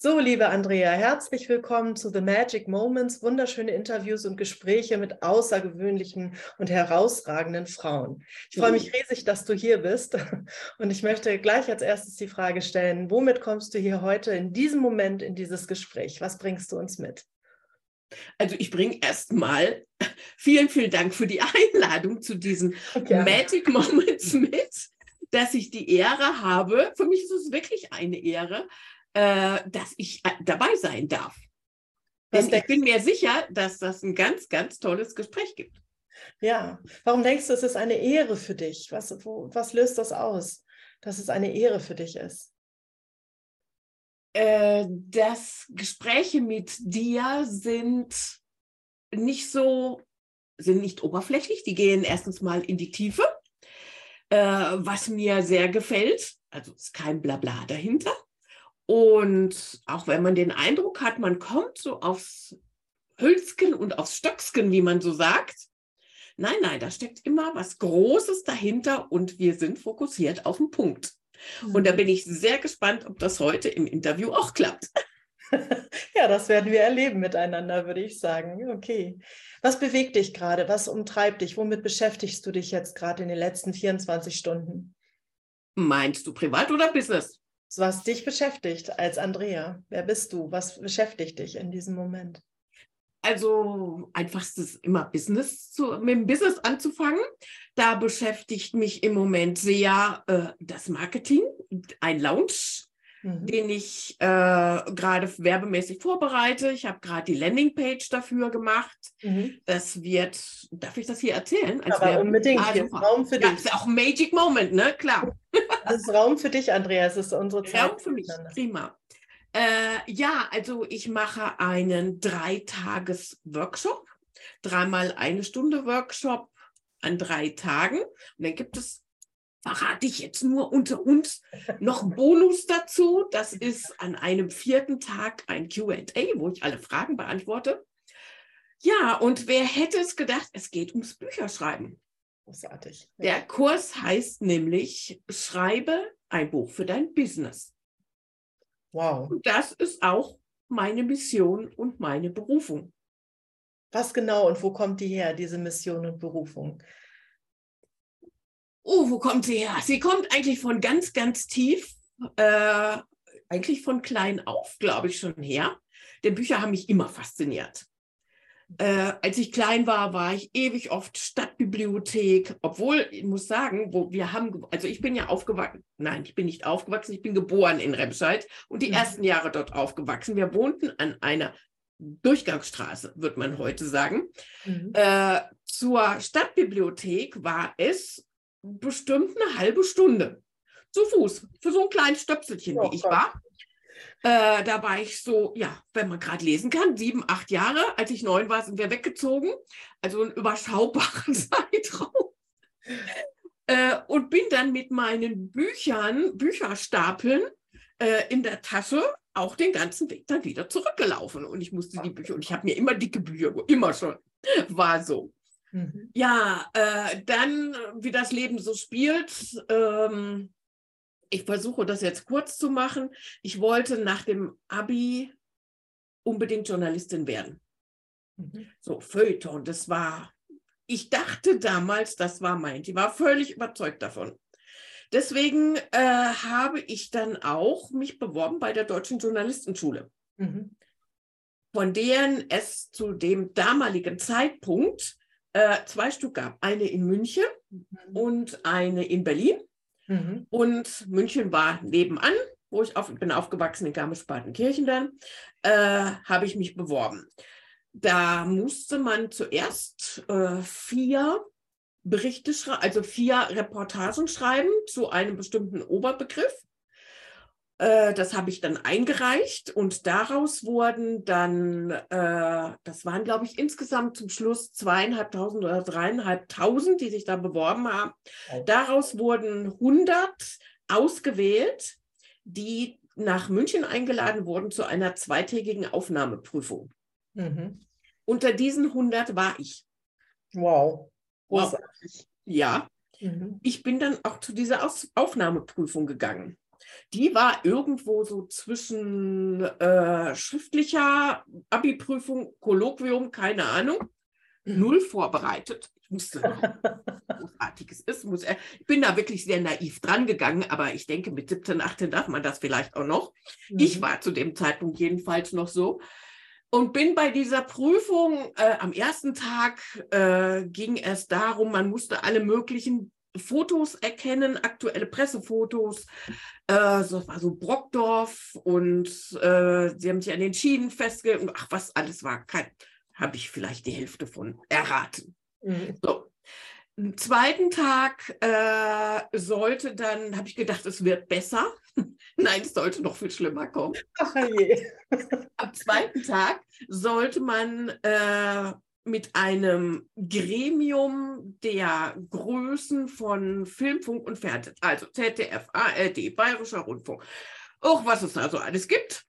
So, liebe Andrea, herzlich willkommen zu The Magic Moments, wunderschöne Interviews und Gespräche mit außergewöhnlichen und herausragenden Frauen. Ich freue mich riesig, dass du hier bist und ich möchte gleich als erstes die Frage stellen, womit kommst du hier heute in diesem Moment in dieses Gespräch? Was bringst du uns mit? Also ich bringe erstmal vielen, vielen Dank für die Einladung zu diesen Gerne. Magic Moments mit, dass ich die Ehre habe. Für mich ist es wirklich eine Ehre, äh, dass ich äh, dabei sein darf. Denn ich bin mir sicher, dass das ein ganz, ganz tolles Gespräch gibt. Ja, warum denkst du, es ist eine Ehre für dich? Was, wo, was löst das aus, dass es eine Ehre für dich ist? Äh, dass Gespräche mit dir sind nicht so, sind nicht oberflächlich, die gehen erstens mal in die Tiefe, äh, was mir sehr gefällt. Also ist kein Blabla dahinter. Und auch wenn man den Eindruck hat, man kommt so aufs Hülsken und aufs Stöcksken, wie man so sagt. Nein, nein, da steckt immer was Großes dahinter und wir sind fokussiert auf den Punkt. Und da mhm. bin ich sehr gespannt, ob das heute im Interview auch klappt. Ja, das werden wir erleben miteinander, würde ich sagen. Okay. Was bewegt dich gerade? Was umtreibt dich? Womit beschäftigst du dich jetzt gerade in den letzten 24 Stunden? Meinst du privat oder Business? Was dich beschäftigt als Andrea? Wer bist du? Was beschäftigt dich in diesem Moment? Also einfachstes immer Business zu, mit dem Business anzufangen. Da beschäftigt mich im Moment sehr äh, das Marketing, ein Lounge mhm. den ich äh, gerade werbemäßig vorbereite. Ich habe gerade die Landingpage dafür gemacht. Mhm. Das wird, darf ich das hier erzählen? Als Aber Werbe unbedingt, ist Raum für dich. Das ist auch ein Magic Moment, ne? Klar. Das ist Raum für dich, Andreas. Das ist unsere Zeit. Raum für mich, prima. Äh, ja, also ich mache einen Dreitages-Workshop, dreimal eine Stunde Workshop an drei Tagen. Und dann gibt es verrate ich jetzt nur unter uns noch Bonus dazu. Das ist an einem vierten Tag ein QA, wo ich alle Fragen beantworte. Ja, und wer hätte es gedacht, es geht ums Bücherschreiben. Großartig. Der Kurs heißt nämlich Schreibe ein Buch für dein Business. Wow. Und das ist auch meine Mission und meine Berufung. Was genau und wo kommt die her, diese Mission und Berufung? Oh, wo kommt sie her? Sie kommt eigentlich von ganz, ganz tief, äh, eigentlich von klein auf, glaube ich, schon her. Denn Bücher haben mich immer fasziniert. Äh, als ich klein war, war ich ewig oft Stadtbibliothek, obwohl ich muss sagen, wo wir haben, also ich bin ja aufgewachsen, nein, ich bin nicht aufgewachsen, ich bin geboren in Remscheid und die mhm. ersten Jahre dort aufgewachsen. Wir wohnten an einer Durchgangsstraße, wird man heute sagen. Mhm. Äh, zur Stadtbibliothek war es bestimmt eine halbe Stunde zu Fuß für so ein kleines Stöpselchen, oh, wie ich war. Äh, da war ich so, ja, wenn man gerade lesen kann, sieben, acht Jahre. Als ich neun war, sind wir weggezogen. Also einen überschaubaren Zeitraum. Äh, und bin dann mit meinen Büchern, Bücherstapeln äh, in der Tasche auch den ganzen Weg dann wieder zurückgelaufen. Und ich musste die Bücher, und ich habe mir immer dicke Bücher, immer schon, war so. Mhm. Ja, äh, dann, wie das Leben so spielt, ähm, ich versuche das jetzt kurz zu machen. Ich wollte nach dem Abi unbedingt Journalistin werden. Mhm. So, Feuilleton, das war, ich dachte damals, das war mein, ich war völlig überzeugt davon. Deswegen äh, habe ich dann auch mich beworben bei der Deutschen Journalistenschule, mhm. von deren es zu dem damaligen Zeitpunkt äh, zwei Stück gab. Eine in München mhm. und eine in Berlin. Mhm. Und München war nebenan, wo ich auf, bin aufgewachsen in Garmisch-Partenkirchen dann, äh, habe ich mich beworben. Da musste man zuerst äh, vier Berichte schreiben, also vier Reportagen schreiben zu einem bestimmten Oberbegriff. Äh, das habe ich dann eingereicht und daraus wurden dann, äh, das waren glaube ich insgesamt zum Schluss zweieinhalbtausend oder dreieinhalbtausend, die sich da beworben haben. Daraus wurden 100 ausgewählt, die nach München eingeladen wurden zu einer zweitägigen Aufnahmeprüfung. Mhm. Unter diesen 100 war ich. Wow. wow. Ja. Mhm. Ich bin dann auch zu dieser Aus Aufnahmeprüfung gegangen. Die war irgendwo so zwischen äh, schriftlicher Abi-Prüfung, Kolloquium, keine Ahnung, null vorbereitet. Ich wusste noch, was großartiges ist. Muss, ich bin da wirklich sehr naiv dran gegangen, aber ich denke, mit 17, 18 darf man das vielleicht auch noch. Ich Mhm. war zu dem Zeitpunkt jedenfalls noch so. Und bin bei dieser Prüfung äh, am ersten Tag äh, ging es darum, man musste alle möglichen Fotos erkennen, aktuelle Pressefotos. Äh, so, das war so Brockdorf und äh, sie haben sich an den Schienen festgehalten. Ach, was alles war, habe ich vielleicht die Hälfte von erraten. Mhm. So. Am zweiten Tag äh, sollte dann, habe ich gedacht, es wird besser. Nein, es sollte noch viel schlimmer kommen. Ach je. Am zweiten Tag sollte man äh, mit einem Gremium der Größen von Film, Funk und Fernsehen, also ZDF, ARD, Bayerischer Rundfunk, auch was es da so alles gibt.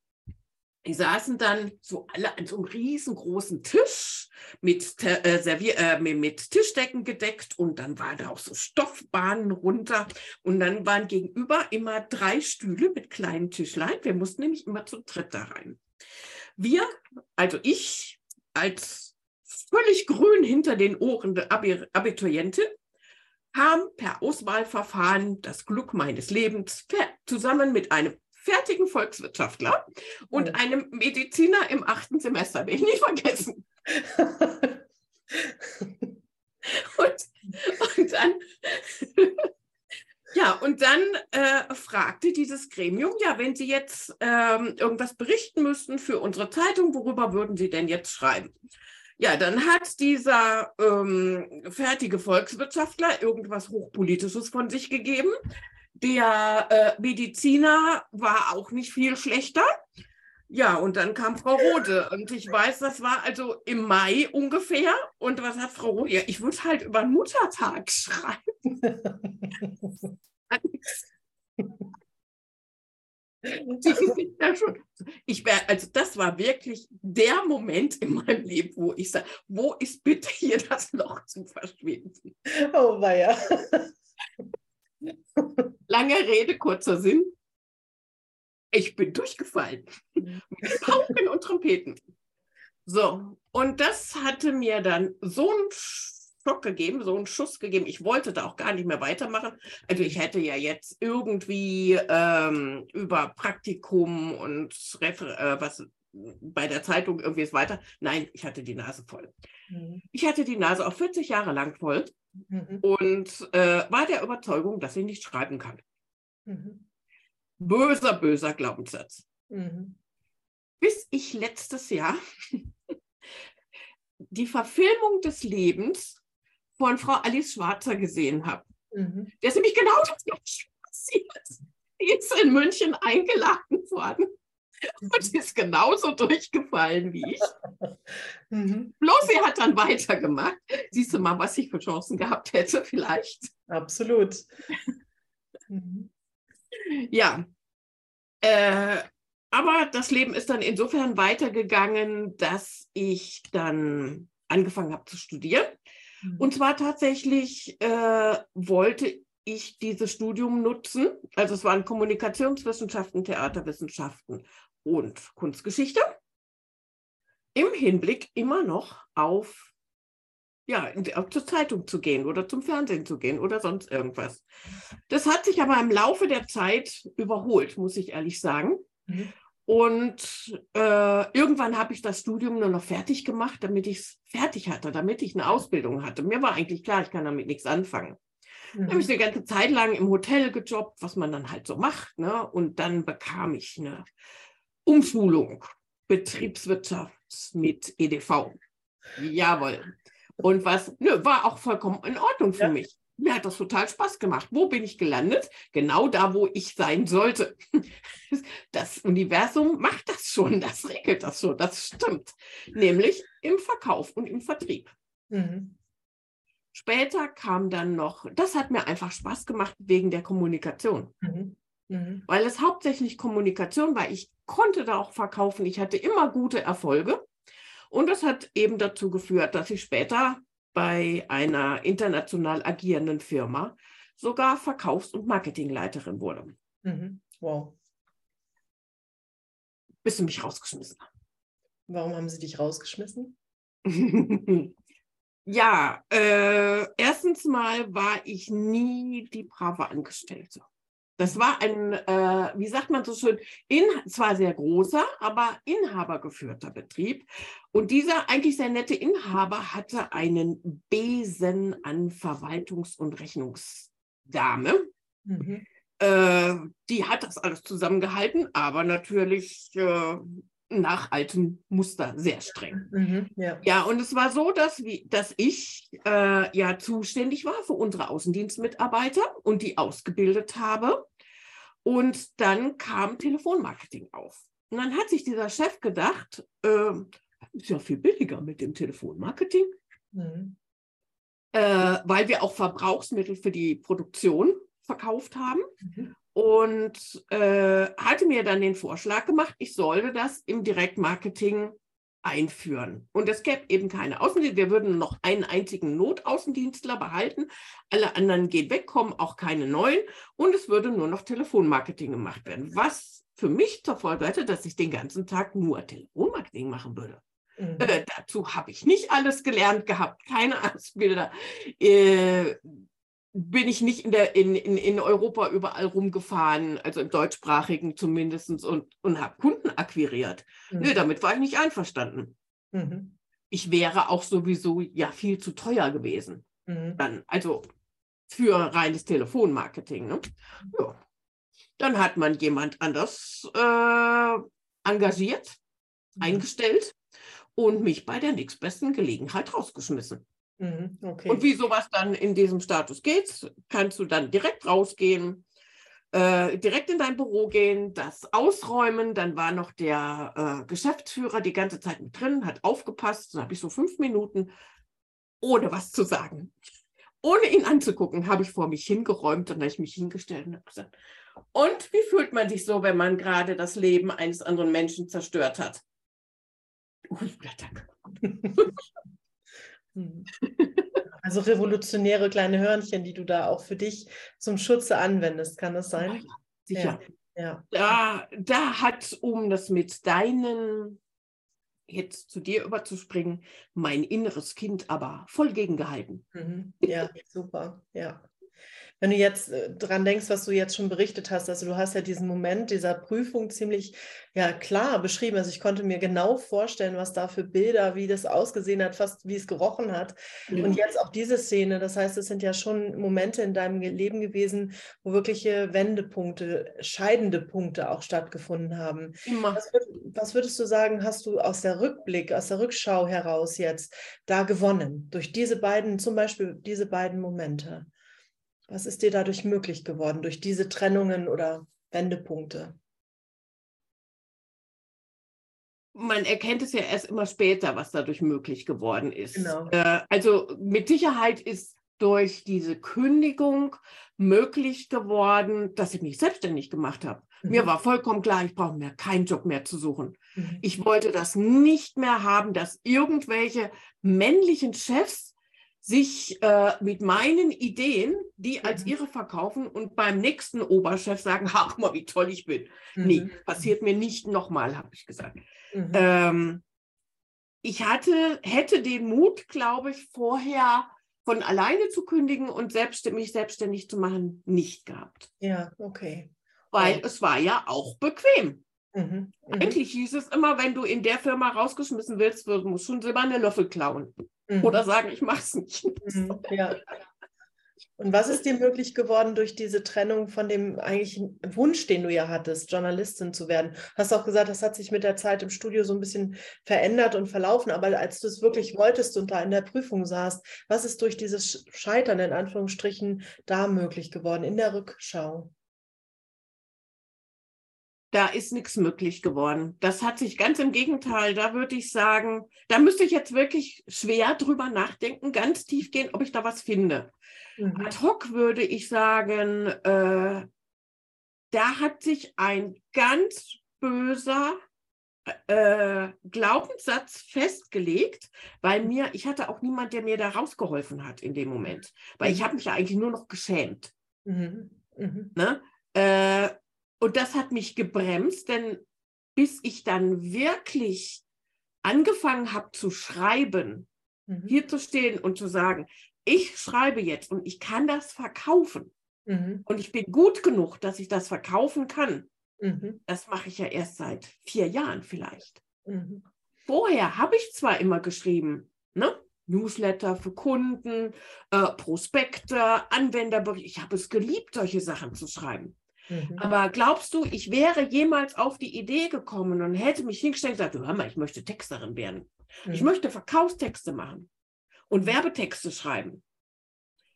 Die saßen dann so alle an so einem riesengroßen Tisch mit, äh, äh, mit Tischdecken gedeckt und dann waren da auch so Stoffbahnen runter und dann waren gegenüber immer drei Stühle mit kleinen Tischlein. Wir mussten nämlich immer zu dritt da rein. Wir, also ich als völlig grün hinter den Ohren der Abi Abiturientin, haben per Auswahlverfahren das Glück meines Lebens zusammen mit einem fertigen Volkswirtschaftler und einem Mediziner im achten Semester, werde ich nicht vergessen. Und, und dann, ja, und dann äh, fragte dieses Gremium, ja, wenn Sie jetzt ähm, irgendwas berichten müssten für unsere Zeitung, worüber würden Sie denn jetzt schreiben? Ja, dann hat dieser ähm, fertige Volkswirtschaftler irgendwas Hochpolitisches von sich gegeben. Der äh, Mediziner war auch nicht viel schlechter. Ja, und dann kam Frau Rode. Und ich weiß, das war also im Mai ungefähr. Und was hat Frau Rode? Ja, ich würde halt über den Muttertag schreiben. Ich wär, also das war wirklich der Moment in meinem Leben, wo ich sage, wo ist bitte hier das Loch zu verschwinden? Oh, weia. Lange Rede, kurzer Sinn. Ich bin durchgefallen. Mit Pauken und Trompeten. So, und das hatte mir dann so einen Schock gegeben, so einen Schuss gegeben. Ich wollte da auch gar nicht mehr weitermachen. Also ich hätte ja jetzt irgendwie ähm, über Praktikum und Refer äh, was bei der Zeitung irgendwie ist weiter. Nein, ich hatte die Nase voll. Mhm. Ich hatte die Nase auch 40 Jahre lang voll Mhm. und äh, war der Überzeugung, dass ich nicht schreiben kann. Mhm. Böser, böser Glaubenssatz. Mhm. Bis ich letztes Jahr die Verfilmung des Lebens von Frau Alice Schwarzer gesehen habe. Mhm. Der ist nämlich genau das gleiche passiert. Die ist in München eingeladen worden und ist genauso durchgefallen wie ich. Mhm. Bloß sie hat dann weitergemacht. Siehst du mal, was ich für Chancen gehabt hätte, vielleicht. Absolut. Mhm. Ja. Äh, aber das Leben ist dann insofern weitergegangen, dass ich dann angefangen habe zu studieren. Mhm. Und zwar tatsächlich äh, wollte ich dieses Studium nutzen. Also es waren Kommunikationswissenschaften, Theaterwissenschaften und Kunstgeschichte. Im Hinblick immer noch auf, ja, auf zur Zeitung zu gehen oder zum Fernsehen zu gehen oder sonst irgendwas. Das hat sich aber im Laufe der Zeit überholt, muss ich ehrlich sagen. Mhm. Und äh, irgendwann habe ich das Studium nur noch fertig gemacht, damit ich es fertig hatte, damit ich eine Ausbildung hatte. Mir war eigentlich klar, ich kann damit nichts anfangen. Dann habe ich Mhm. eine ganze Zeit lang im Hotel gejobbt, was man dann halt so macht. Ne? Und dann bekam ich eine Umschulung, Betriebswirtschaft mit EDV. Jawohl. Und was, nö, war auch vollkommen in Ordnung für Ja. mich. Mir hat das total Spaß gemacht. Wo bin ich gelandet? Genau da, wo ich sein sollte. Das Universum macht das schon, das regelt das schon, das stimmt. Nämlich im Verkauf und im Vertrieb. Mhm. Später kam dann noch, das hat mir einfach Spaß gemacht wegen der Kommunikation, Mhm. Mhm. weil es hauptsächlich Kommunikation war. Ich konnte da auch verkaufen, ich hatte immer gute Erfolge und das hat eben dazu geführt, dass ich später bei einer international agierenden Firma sogar Verkaufs- und Marketingleiterin wurde. Mhm. Wow. Bis sie mich rausgeschmissen. Warum haben sie dich rausgeschmissen? ja, äh, erstens mal war ich nie die brave Angestellte. Das war ein, äh, wie sagt man so schön, in, zwar sehr großer, aber inhabergeführter Betrieb. Und dieser eigentlich sehr nette Inhaber hatte einen Besen an Verwaltungs- und Rechnungsdame. Mhm. Äh, die hat das alles zusammengehalten, aber natürlich äh, nach altem Muster sehr streng. Mhm, ja. ja. und es war so, dass, wie, dass ich äh, ja zuständig war für unsere Außendienstmitarbeiter und die ausgebildet habe. Und dann kam Telefonmarketing auf. Und dann hat sich dieser Chef gedacht, äh, ist ja viel billiger mit dem Telefonmarketing, mhm. äh, weil wir auch Verbrauchsmittel für die Produktion verkauft haben. Mhm und äh, hatte mir dann den Vorschlag gemacht, ich sollte das im Direktmarketing einführen. Und es gäbe eben keine Außendienste. Wir würden noch einen einzigen Notaußendienstler behalten. Alle anderen gehen weg, kommen auch keine neuen. Und es würde nur noch Telefonmarketing gemacht werden. Was für mich zur Folge hätte, dass ich den ganzen Tag nur Telefonmarketing machen würde. Mhm. Äh, dazu habe ich nicht alles gelernt gehabt, keine Ausbilder. Äh, bin ich nicht in, der, in, in, in Europa überall rumgefahren, also im deutschsprachigen zumindest, und, und habe Kunden akquiriert. Mhm. Nee, damit war ich nicht einverstanden. Mhm. Ich wäre auch sowieso ja viel zu teuer gewesen. Mhm. Dann, also für reines Telefonmarketing. Ne? Ja. Dann hat man jemand anders äh, engagiert, mhm. eingestellt und mich bei der nächstbesten Gelegenheit rausgeschmissen. Mhm, okay. Und wie sowas dann in diesem Status geht, kannst du dann direkt rausgehen, äh, direkt in dein Büro gehen, das ausräumen. Dann war noch der äh, Geschäftsführer die ganze Zeit mit drin, hat aufgepasst. Dann habe ich so fünf Minuten, ohne was zu sagen. Ohne ihn anzugucken, habe ich vor mich hingeräumt und habe ich mich hingestellt und habe gesagt, und wie fühlt man sich so, wenn man gerade das Leben eines anderen Menschen zerstört hat? Uh, danke. Also revolutionäre kleine Hörnchen, die du da auch für dich zum Schutze anwendest, kann das sein? Ja, sicher. Ja. Da, da hat, um das mit deinen jetzt zu dir überzuspringen, mein inneres Kind aber voll gegengehalten. Mhm. Ja, super. Ja. Wenn du jetzt äh, dran denkst, was du jetzt schon berichtet hast, also du hast ja diesen Moment dieser Prüfung ziemlich ja klar beschrieben. Also ich konnte mir genau vorstellen, was da für Bilder, wie das ausgesehen hat, fast wie es gerochen hat. Ja. Und jetzt auch diese Szene. Das heißt, es sind ja schon Momente in deinem Leben gewesen, wo wirkliche Wendepunkte, scheidende Punkte auch stattgefunden haben. Was, was würdest du sagen, hast du aus der Rückblick, aus der Rückschau heraus jetzt da gewonnen? Durch diese beiden, zum Beispiel diese beiden Momente? Was ist dir dadurch möglich geworden, durch diese Trennungen oder Wendepunkte? Man erkennt es ja erst immer später, was dadurch möglich geworden ist. Genau. Äh, also mit Sicherheit ist durch diese Kündigung möglich geworden, dass ich mich selbstständig gemacht habe. Mhm. Mir war vollkommen klar, ich brauche mir keinen Job mehr zu suchen. Mhm. Ich wollte das nicht mehr haben, dass irgendwelche männlichen Chefs sich äh, mit meinen Ideen, die als mhm. ihre verkaufen und beim nächsten Oberchef sagen, ha, guck mal, wie toll ich bin. Mhm. Nee, passiert mir nicht nochmal, habe ich gesagt. Mhm. Ähm, ich hatte, hätte den Mut, glaube ich, vorher von alleine zu kündigen und selbst, mich selbstständig zu machen, nicht gehabt. Ja, okay. Weil ja. es war ja auch bequem. Mhm. Mhm. Eigentlich hieß es immer, wenn du in der Firma rausgeschmissen willst, musst du schon silberne Löffel klauen. Mhm. Oder sagen, ich mache es nicht. Mhm. Ja. Und was ist dir möglich geworden durch diese Trennung von dem eigentlichen Wunsch, den du ja hattest, Journalistin zu werden? Hast auch gesagt, das hat sich mit der Zeit im Studio so ein bisschen verändert und verlaufen. Aber als du es wirklich wolltest und da in der Prüfung saßt, was ist durch dieses Scheitern in Anführungsstrichen da möglich geworden in der Rückschau? Da ist nichts möglich geworden. Das hat sich ganz im Gegenteil, da würde ich sagen, da müsste ich jetzt wirklich schwer drüber nachdenken, ganz tief gehen, ob ich da was finde. Mhm. Ad hoc würde ich sagen, äh, da hat sich ein ganz böser äh, Glaubenssatz festgelegt, weil mir, ich hatte auch niemand, der mir da rausgeholfen hat in dem Moment, weil mhm. ich habe mich ja eigentlich nur noch geschämt. Mhm. Mhm. Ne? Äh, und das hat mich gebremst, denn bis ich dann wirklich angefangen habe zu schreiben, mhm. hier zu stehen und zu sagen, ich schreibe jetzt und ich kann das verkaufen. Mhm. Und ich bin gut genug, dass ich das verkaufen kann. Mhm. Das mache ich ja erst seit vier Jahren vielleicht. Mhm. Vorher habe ich zwar immer geschrieben, ne? Newsletter für Kunden, äh, Prospekte, Anwenderberichte. Ich habe es geliebt, solche Sachen zu schreiben. Mhm. Aber glaubst du, ich wäre jemals auf die Idee gekommen und hätte mich hingestellt und gesagt, hör mal, ich möchte Texterin werden. Mhm. Ich möchte Verkaufstexte machen und Werbetexte schreiben.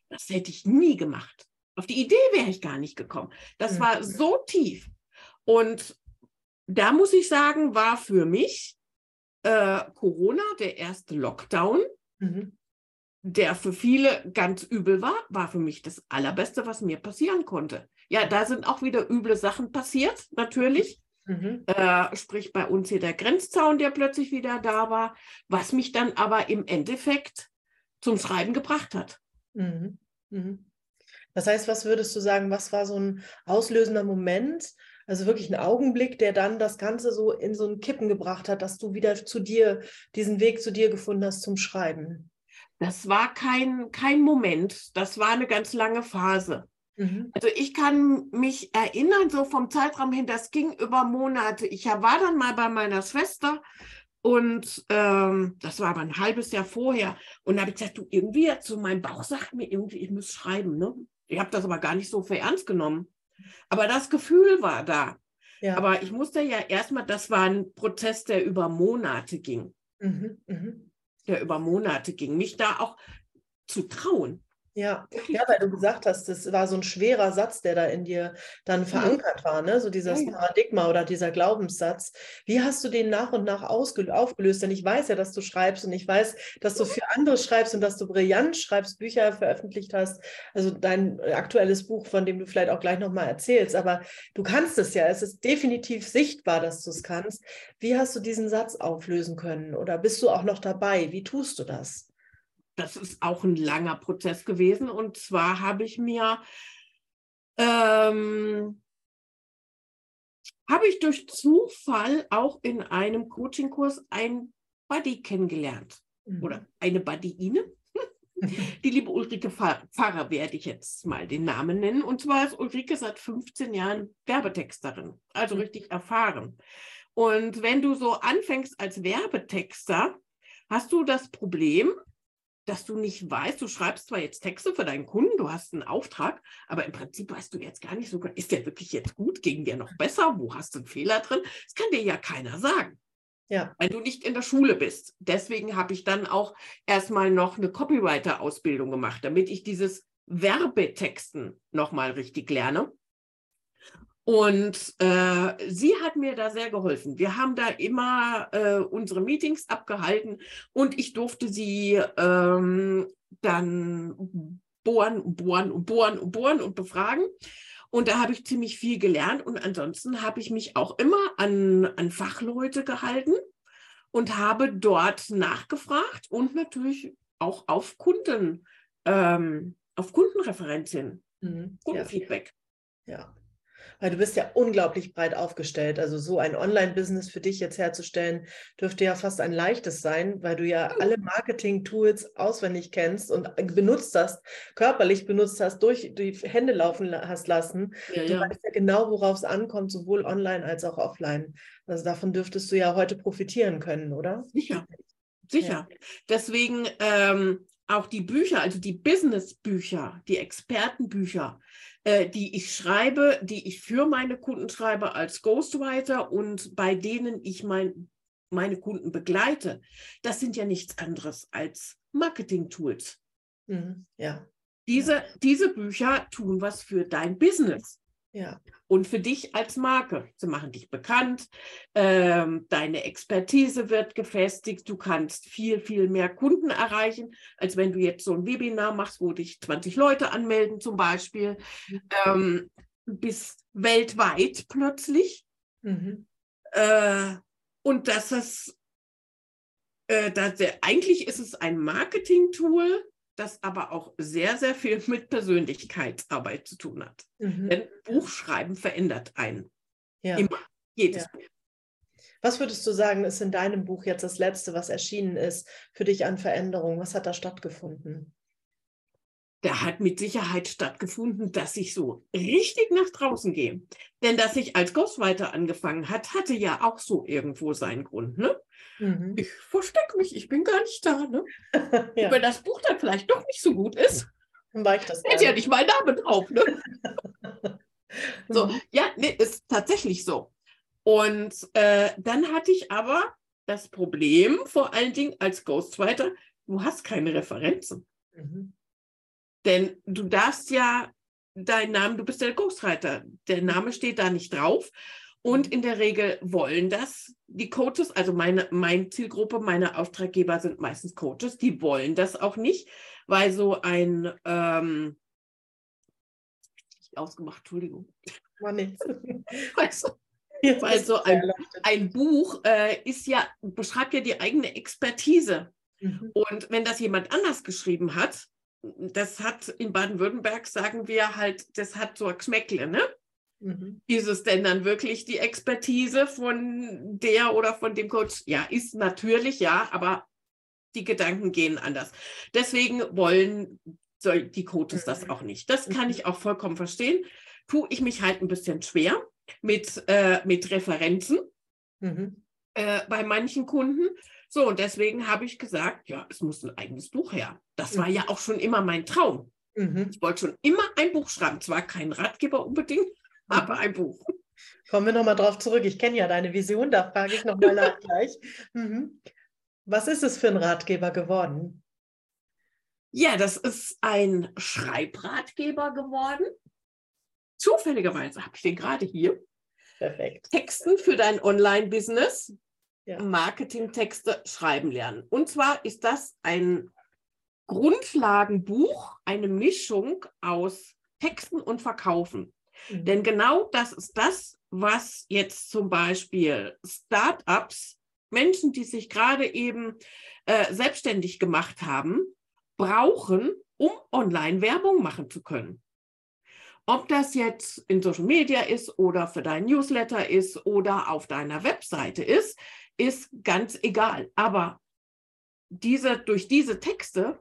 Das hätte ich nie gemacht. Auf die Idee wäre ich gar nicht gekommen. Das mhm. war so tief. Und da muss ich sagen, war für mich äh, Corona der erste Lockdown, mhm. der für viele ganz übel war, war für mich das Allerbeste, was mir passieren konnte. Ja, da sind auch wieder üble Sachen passiert, natürlich. Mhm. Äh, sprich bei uns hier der Grenzzaun, der plötzlich wieder da war, was mich dann aber im Endeffekt zum Schreiben gebracht hat. Mhm. Mhm. Das heißt, was würdest du sagen, was war so ein auslösender Moment, also wirklich ein Augenblick, der dann das Ganze so in so ein Kippen gebracht hat, dass du wieder zu dir, diesen Weg zu dir gefunden hast zum Schreiben? Das war kein, kein Moment, das war eine ganz lange Phase. Mhm. Also ich kann mich erinnern, so vom Zeitraum hin, das ging über Monate. Ich war dann mal bei meiner Schwester und ähm, das war aber ein halbes Jahr vorher. Und da habe ich gesagt, du irgendwie, so mein Bauch sagt mir irgendwie, ich muss schreiben. Ne? Ich habe das aber gar nicht so für ernst genommen. Aber das Gefühl war da. Ja. Aber ich musste ja erstmal, das war ein Prozess, der über Monate ging. Mhm, mh. Der über Monate ging. Mich da auch zu trauen. Ja, ja, weil du gesagt hast, das war so ein schwerer Satz, der da in dir dann mhm. verankert war, ne? so dieses ja, ja. Paradigma oder dieser Glaubenssatz. Wie hast du den nach und nach aufgelöst? Denn ich weiß ja, dass du schreibst und ich weiß, dass du für andere schreibst und dass du brillant schreibst, Bücher veröffentlicht hast. Also dein aktuelles Buch, von dem du vielleicht auch gleich nochmal erzählst. Aber du kannst es ja. Es ist definitiv sichtbar, dass du es kannst. Wie hast du diesen Satz auflösen können? Oder bist du auch noch dabei? Wie tust du das? Das ist auch ein langer Prozess gewesen. Und zwar habe ich mir, ähm, habe ich durch Zufall auch in einem Coachingkurs ein Buddy kennengelernt. Mhm. Oder eine Buddyine. Die liebe Ulrike Pfarrer werde ich jetzt mal den Namen nennen. Und zwar ist Ulrike seit 15 Jahren Werbetexterin, also mhm. richtig erfahren. Und wenn du so anfängst als Werbetexter, hast du das Problem, dass du nicht weißt, du schreibst zwar jetzt Texte für deinen Kunden, du hast einen Auftrag, aber im Prinzip weißt du jetzt gar nicht so, ist der wirklich jetzt gut, gegen der noch besser, wo hast du einen Fehler drin? Das kann dir ja keiner sagen. Ja. Weil du nicht in der Schule bist. Deswegen habe ich dann auch erstmal noch eine Copywriter-Ausbildung gemacht, damit ich dieses Werbetexten nochmal richtig lerne. Und äh, sie hat mir da sehr geholfen. Wir haben da immer äh, unsere Meetings abgehalten und ich durfte sie ähm, dann bohren und bohren und bohren und bohren und befragen. Und da habe ich ziemlich viel gelernt. Und ansonsten habe ich mich auch immer an, an Fachleute gehalten und habe dort nachgefragt und natürlich auch auf Kunden, ähm, auf Kundenreferenzien, mhm, Kundenfeedback. Ja. ja. Weil du bist ja unglaublich breit aufgestellt. Also so ein Online-Business für dich jetzt herzustellen, dürfte ja fast ein leichtes sein, weil du ja alle Marketing-Tools auswendig kennst und benutzt hast, körperlich benutzt hast, durch die Hände laufen hast lassen. Ja, du ja. weißt ja genau, worauf es ankommt, sowohl online als auch offline. Also davon dürftest du ja heute profitieren können, oder? Sicher. Sicher. Ja. Deswegen ähm, auch die Bücher, also die Business-Bücher, die Expertenbücher, äh, die ich schreibe, die ich für meine Kunden schreibe als Ghostwriter und bei denen ich mein, meine Kunden begleite, das sind ja nichts anderes als Marketing-Tools. Mhm, ja. Diese, ja. diese Bücher tun was für dein Business. Ja. Und für dich als Marke. Sie machen dich bekannt, ähm, deine Expertise wird gefestigt, du kannst viel, viel mehr Kunden erreichen, als wenn du jetzt so ein Webinar machst, wo dich 20 Leute anmelden zum Beispiel. Mhm. Ähm, bis weltweit plötzlich. Mhm. Äh, und dass es, äh, dass, eigentlich ist es ein Marketing-Tool, das aber auch sehr, sehr viel mit Persönlichkeitsarbeit zu tun hat. Mhm. Denn Buchschreiben verändert einen. Ja. Immer. Jedes ja. Was würdest du sagen, ist in deinem Buch jetzt das Letzte, was erschienen ist, für dich an Veränderungen? Was hat da stattgefunden? Da hat mit Sicherheit stattgefunden, dass ich so richtig nach draußen gehe. Denn dass ich als Ghostwriter angefangen hat, hatte ja auch so irgendwo seinen Grund. Ne? Mhm. Ich verstecke mich, ich bin gar nicht da. Ne? ja. Weil das Buch dann vielleicht doch nicht so gut ist. War ich das Hätte ja nicht mein Name drauf. Ne? so, mhm. ja, nee, ist tatsächlich so. Und äh, dann hatte ich aber das Problem, vor allen Dingen als Ghostwriter, du hast keine Referenzen. Mhm. Denn du darfst ja deinen Namen, du bist der Ghostwriter, der Name steht da nicht drauf. Und in der Regel wollen das die Coaches, also meine, meine Zielgruppe, meine Auftraggeber sind meistens Coaches, die wollen das auch nicht, weil so ein, ähm, ausgemacht, Entschuldigung. War nichts. Weißt du, also ein, ein Buch äh, ist ja, beschreibt ja die eigene Expertise. Mhm. Und wenn das jemand anders geschrieben hat, das hat in Baden-Württemberg, sagen wir halt, das hat so ein Geschmäckle, ne? Mhm. Ist es denn dann wirklich die Expertise von der oder von dem Coach? Ja, ist natürlich, ja, aber die Gedanken gehen anders. Deswegen wollen die Coaches mhm. das auch nicht. Das kann mhm. ich auch vollkommen verstehen. Tue ich mich halt ein bisschen schwer mit, äh, mit Referenzen mhm. äh, bei manchen Kunden. So, und deswegen habe ich gesagt, ja, es muss ein eigenes Buch her. Das war mhm. ja auch schon immer mein Traum. Mhm. Ich wollte schon immer ein Buch schreiben. Zwar kein Ratgeber unbedingt, mhm. Aber ein Buch. Kommen wir nochmal drauf zurück. Ich kenne ja deine Vision, da frage ich nochmal nach gleich. Mhm. Was ist es für ein Ratgeber geworden? Ja, das ist ein Schreibratgeber geworden. Zufälligerweise habe ich den gerade hier. Perfekt. Texten für dein Online-Business. Ja. Marketingtexte schreiben lernen. Und zwar ist das ein Grundlagenbuch, eine Mischung aus Texten und Verkaufen. Mhm. Denn genau das ist das, was jetzt zum Beispiel Startups, Menschen, die sich gerade eben äh, selbstständig gemacht haben, brauchen, um Online-Werbung machen zu können. Ob das jetzt in Social Media ist oder für dein Newsletter ist oder auf deiner Webseite ist, ist ganz egal. Aber diese, durch diese Texte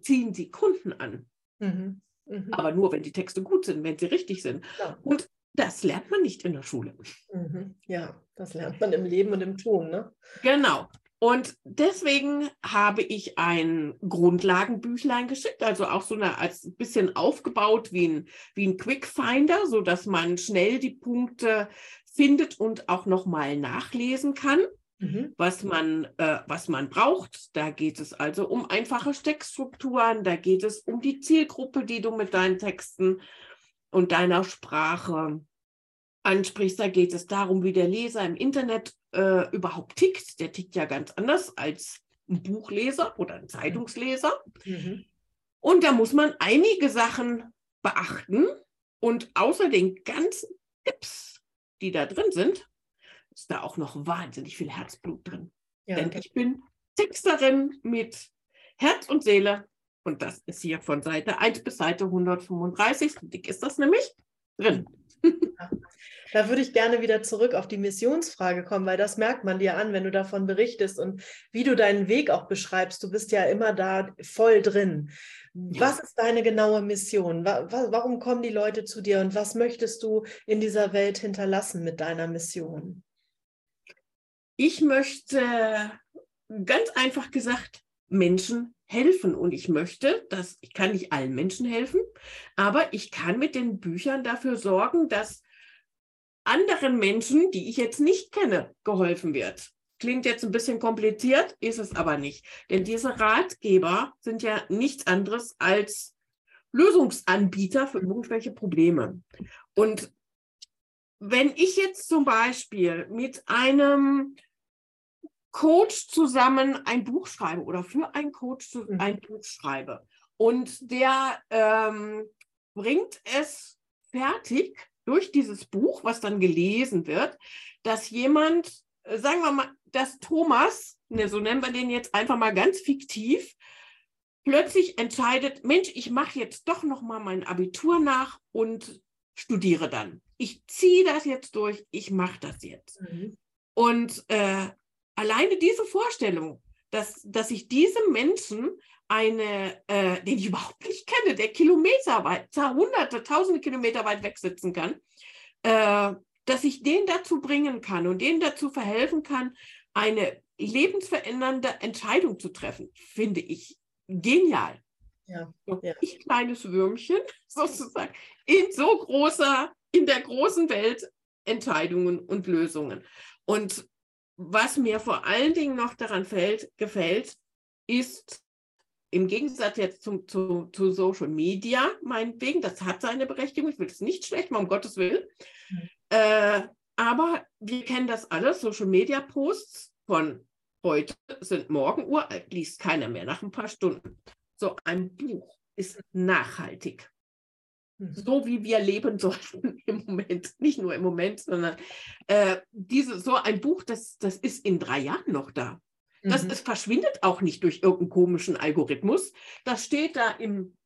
ziehen sie Kunden an. Mhm. Mhm. Aber nur, wenn die Texte gut sind, wenn sie richtig sind. Ja. Und das lernt man nicht in der Schule. Mhm. Ja, das lernt man im Leben und im Tun. Ne? Genau. Und deswegen habe ich ein Grundlagenbüchlein geschickt, also auch so eine als bisschen aufgebaut wie ein, wie ein Quickfinder, so dass man schnell die Punkte findet und auch nochmal nachlesen kann, mhm. was, man, äh, was man braucht. Da geht es also um einfache Steckstrukturen, da geht es um die Zielgruppe, die du mit deinen Texten und deiner Sprache ansprichst. Da geht es darum, wie der Leser im Internet äh, überhaupt tickt. Der tickt ja ganz anders als ein Buchleser oder ein Zeitungsleser. Mhm. Und da muss man einige Sachen beachten. Und außer den ganzen Tipps, die da drin sind, ist da auch noch wahnsinnig viel Herzblut drin. Ja, Denn ich bin Texterin mit Herz und Seele. Und das ist hier von Seite 1 bis Seite 135. So dick ist das nämlich drin. Da würde ich gerne wieder zurück auf die Missionsfrage kommen, weil das merkt man dir an, wenn du davon berichtest und wie du deinen Weg auch beschreibst. Du bist ja immer da voll drin. Ja. Was ist deine genaue Mission? Warum kommen die Leute zu dir und was möchtest du in dieser Welt hinterlassen mit deiner Mission? Ich möchte ganz einfach gesagt Menschen helfen und ich möchte, dass ich kann nicht allen Menschen helfen, aber ich kann mit den Büchern dafür sorgen, dass anderen Menschen, die ich jetzt nicht kenne, geholfen wird. Klingt jetzt ein bisschen kompliziert, ist es aber nicht. Denn diese Ratgeber sind ja nichts anderes als Lösungsanbieter für irgendwelche Probleme. Und wenn ich jetzt zum Beispiel mit einem Coach zusammen ein Buch schreibe oder für einen Coach mhm. ein Buch schreibe und der ähm, bringt es fertig, durch dieses Buch, was dann gelesen wird, dass jemand, äh, sagen wir mal, dass Thomas, ne, so nennen wir den jetzt einfach mal ganz fiktiv, plötzlich entscheidet, Mensch, ich mache jetzt doch noch mal mein Abitur nach und studiere dann. Ich ziehe das jetzt durch, ich mache das jetzt. Mhm. Und äh, alleine diese Vorstellung, dass, dass ich diesem Menschen eine, äh, den ich überhaupt nicht kenne, der Kilometer weit, hunderte, tausende Kilometer weit weg sitzen kann, äh, dass ich den dazu bringen kann und denen dazu verhelfen kann, eine lebensverändernde Entscheidung zu treffen, finde ich genial. Ja, ja. Ich kleines Würmchen sozusagen in so großer, in der großen Welt Entscheidungen und Lösungen. Und was mir vor allen Dingen noch daran fällt, gefällt, ist im Gegensatz jetzt zum, zu, zu Social Media, meinetwegen, das hat seine Berechtigung, ich will es nicht schlecht machen, um Gottes Willen. Mhm. Äh, aber wir kennen das alle, Social Media Posts von heute sind morgen uralt, liest keiner mehr nach ein paar Stunden. So ein Buch ist nachhaltig. Mhm. So wie wir leben sollten im Moment, nicht nur im Moment, sondern äh, diese, so ein Buch, das, das ist in drei Jahren noch da. Das mhm. ist, verschwindet auch nicht durch irgendeinen komischen Algorithmus. Das steht da im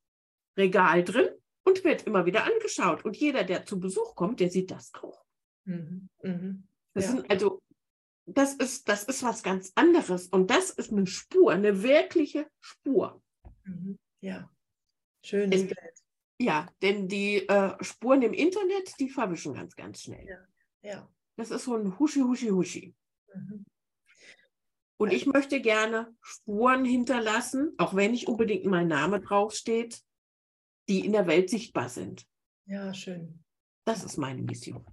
Regal drin und wird immer wieder angeschaut. Und jeder, der zu Besuch kommt, der sieht das auch. Mhm. Mhm. Das ja. sind also das ist, das ist was ganz anderes. Und das ist eine Spur, eine wirkliche Spur. Mhm. Ja, schönes Bild. Ja, denn die äh, Spuren im Internet, die verwischen ganz, ganz schnell. Ja. ja. Das ist so ein Huschi, Huschi, Huschi. Mhm. Und ich möchte gerne Spuren hinterlassen, auch wenn nicht unbedingt mein Name draufsteht, die in der Welt sichtbar sind. Ja, schön. Das ist meine Mission.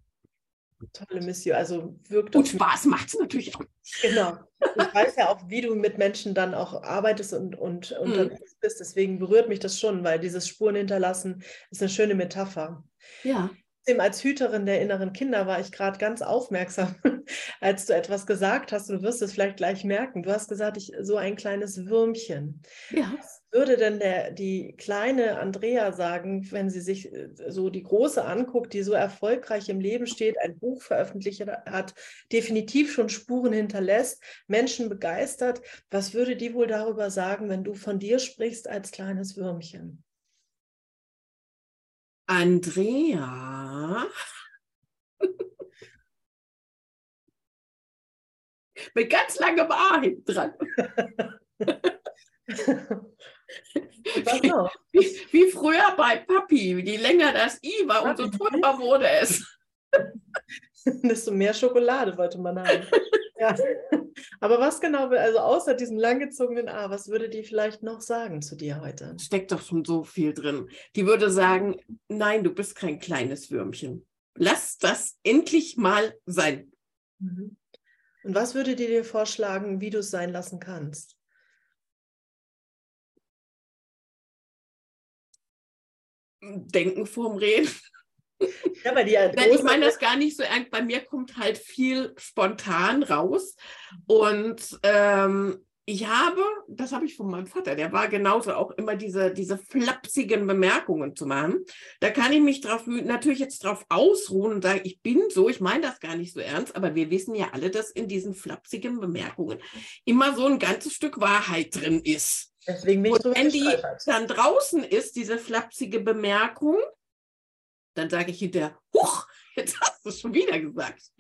Tolle Mission. Also wirkt Und Spaß macht es natürlich auch. Genau. Ich weiß ja auch, wie du mit Menschen dann auch arbeitest und, und mhm. unterwegs bist. Deswegen berührt mich das schon, weil dieses Spuren hinterlassen ist eine schöne Metapher. Ja. Als Hüterin der inneren Kinder war ich gerade ganz aufmerksam, als du etwas gesagt hast. Du wirst es vielleicht gleich merken. Du hast gesagt, ich so ein kleines Würmchen. Ja. Was würde denn der, die kleine Andrea sagen, wenn sie sich äh, so die große anguckt, die so erfolgreich im Leben steht, ein Buch veröffentlicht hat, definitiv schon Spuren hinterlässt, Menschen begeistert? Was würde die wohl darüber sagen, wenn du von dir sprichst als kleines Würmchen? Andrea. Mit ganz langem A hinten dran. wie, wie, früher bei Papi. Je länger das I war, umso teurer wurde es. Desto mehr Schokolade wollte man haben. ja. Aber was genau, also außer diesem langgezogenen A, was würde die vielleicht noch sagen zu dir heute? Steckt doch schon so viel drin. Die würde sagen, nein, du bist kein kleines Würmchen. Lass das endlich mal sein. Mhm. Und was würde die dir vorschlagen, wie du es sein lassen kannst? Denken vorm Reden. Ja, weil die ja ich meine das gar nicht so ernst. Bei mir kommt halt viel spontan raus. Und ähm, ich habe, das habe ich von meinem Vater, der war genauso auch immer diese, diese flapsigen Bemerkungen zu machen. Da kann ich mich drauf, natürlich jetzt drauf ausruhen und sagen, ich bin so, ich meine das gar nicht so ernst, aber wir wissen ja alle, dass in diesen flapsigen Bemerkungen immer so ein ganzes Stück Wahrheit drin ist. Deswegen bin ich und wenn die dann draußen ist, diese flapsige Bemerkung, dann sage ich hinterher, huch, jetzt hast du es schon wieder gesagt.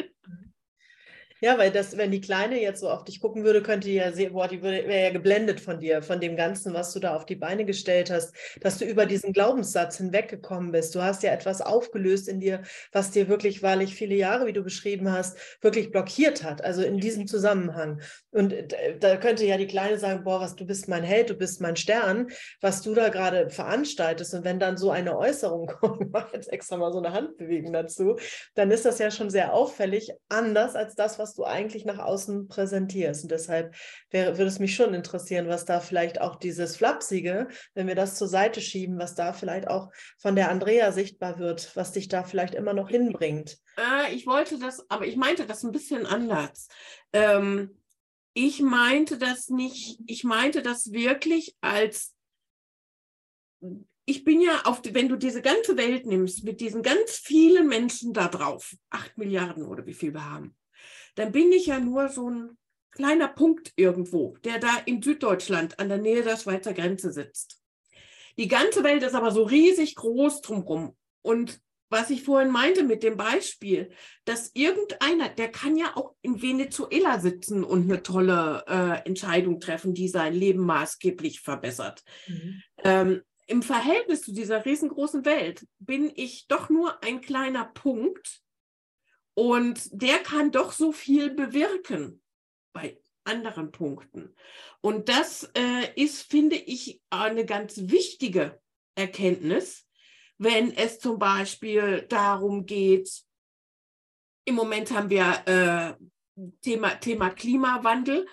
Ja, weil das, wenn die Kleine jetzt so auf dich gucken würde, könnte die ja sehen, boah, die wäre ja geblendet von dir, von dem Ganzen, was du da auf die Beine gestellt hast, dass du über diesen Glaubenssatz hinweggekommen bist. Du hast ja etwas aufgelöst in dir, was dir wirklich wahrlich viele Jahre, wie du beschrieben hast, wirklich blockiert hat. Also in diesem Zusammenhang. Und da könnte ja die Kleine sagen, boah, was, du bist mein Held, du bist mein Stern, was du da gerade veranstaltest. Und wenn dann so eine Äußerung kommt, ich mache jetzt extra mal so eine Handbewegung dazu, dann ist das ja schon sehr auffällig, anders als das, was was du eigentlich nach außen präsentierst. Und deshalb wäre, würde es mich schon interessieren, was da vielleicht auch dieses Flapsige, wenn wir das zur Seite schieben, was da vielleicht auch von der Andrea sichtbar wird, was dich da vielleicht immer noch hinbringt. Äh, ich wollte das, aber ich meinte das ein bisschen anders. Ähm, ich meinte das nicht, ich meinte das wirklich als ich bin ja auf, wenn du diese ganze Welt nimmst, mit diesen ganz vielen Menschen da drauf, acht Milliarden oder wie viel wir haben, dann bin ich ja nur so ein kleiner Punkt irgendwo, der da in Süddeutschland an der Nähe der Schweizer Grenze sitzt. Die ganze Welt ist aber so riesig groß drumherum. Und was ich vorhin meinte mit dem Beispiel, dass irgendeiner, der kann ja auch in Venezuela sitzen und eine tolle äh, Entscheidung treffen, die sein Leben maßgeblich verbessert. Mhm. Ähm, Im Verhältnis zu dieser riesengroßen Welt bin ich doch nur ein kleiner Punkt und der kann doch so viel bewirken bei anderen Punkten. Und das äh, ist, finde ich, eine ganz wichtige Erkenntnis, wenn es zum Beispiel darum geht, im Moment haben wir äh, Thema, Thema Klimawandel.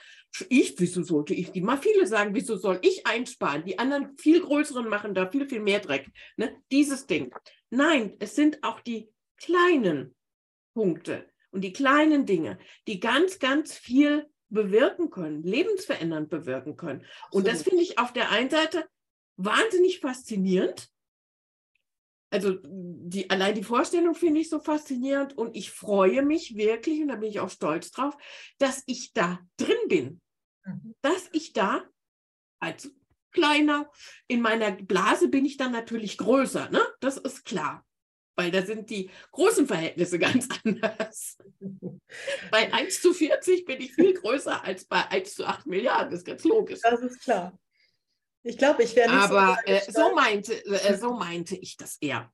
Ich, wieso sollte ich die mal viele sagen, wieso soll ich einsparen? Die anderen viel größeren machen da viel, viel mehr Dreck. Ne? Dieses Ding. Nein, es sind auch die kleinen Punkte und die kleinen Dinge, die ganz, ganz viel bewirken können, lebensverändernd bewirken können. Und das finde ich auf der einen Seite wahnsinnig faszinierend. Also die, allein die Vorstellung finde ich so faszinierend und ich freue mich wirklich, und da bin ich auch stolz drauf, dass ich da drin bin. Mhm. Dass ich da als kleiner, in meiner Blase bin ich dann natürlich größer, ne? Das ist klar weil da sind die großen Verhältnisse ganz anders. bei 1 zu 40 bin ich viel größer als bei 1 zu 8 Milliarden, das ist ganz logisch. Das ist klar. Ich glaube, ich wäre nicht Aber so, äh, so, meinte, äh, so meinte ich das eher.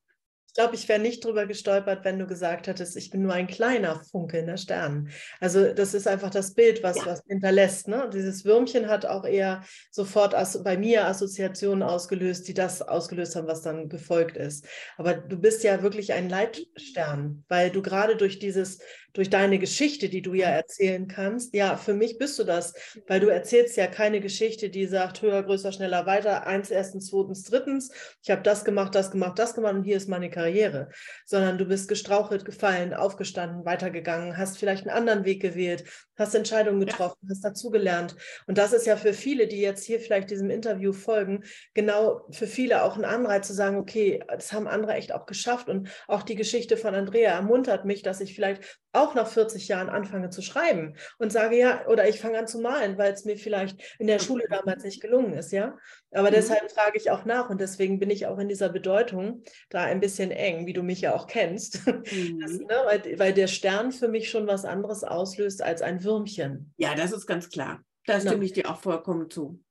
Ich glaube, ich wäre nicht drüber gestolpert, wenn du gesagt hättest, ich bin nur ein kleiner funkelnder Stern. Also das ist einfach das Bild, was ja. was hinterlässt. Ne? Dieses Würmchen hat auch eher sofort bei mir Assoziationen ausgelöst, die das ausgelöst haben, was dann gefolgt ist. Aber du bist ja wirklich ein Leitstern, weil du gerade durch dieses durch deine Geschichte, die du ja erzählen kannst. Ja, für mich bist du das, weil du erzählst ja keine Geschichte, die sagt höher, größer, schneller, weiter, eins, erstens, zweitens, drittens. Ich habe das gemacht, das gemacht, das gemacht und hier ist meine Karriere, sondern du bist gestrauchelt, gefallen, aufgestanden, weitergegangen, hast vielleicht einen anderen Weg gewählt, hast Entscheidungen getroffen, ja. hast dazugelernt. Und das ist ja für viele, die jetzt hier vielleicht diesem Interview folgen, genau für viele auch ein Anreiz zu sagen, okay, das haben andere echt auch geschafft. Und auch die Geschichte von Andrea ermuntert mich, dass ich vielleicht auch nach 40 Jahren anfange zu schreiben und sage, ja, oder ich fange an zu malen, weil es mir vielleicht in der Schule damals nicht gelungen ist, ja. Aber mhm. deshalb frage ich auch nach und deswegen bin ich auch in dieser Bedeutung da ein bisschen eng, wie du mich ja auch kennst, mhm. das, ne, weil, weil, der Stern für mich schon was anderes auslöst als ein Würmchen. Ja, das ist ganz klar. Da stimme no. ich dir auch vollkommen zu.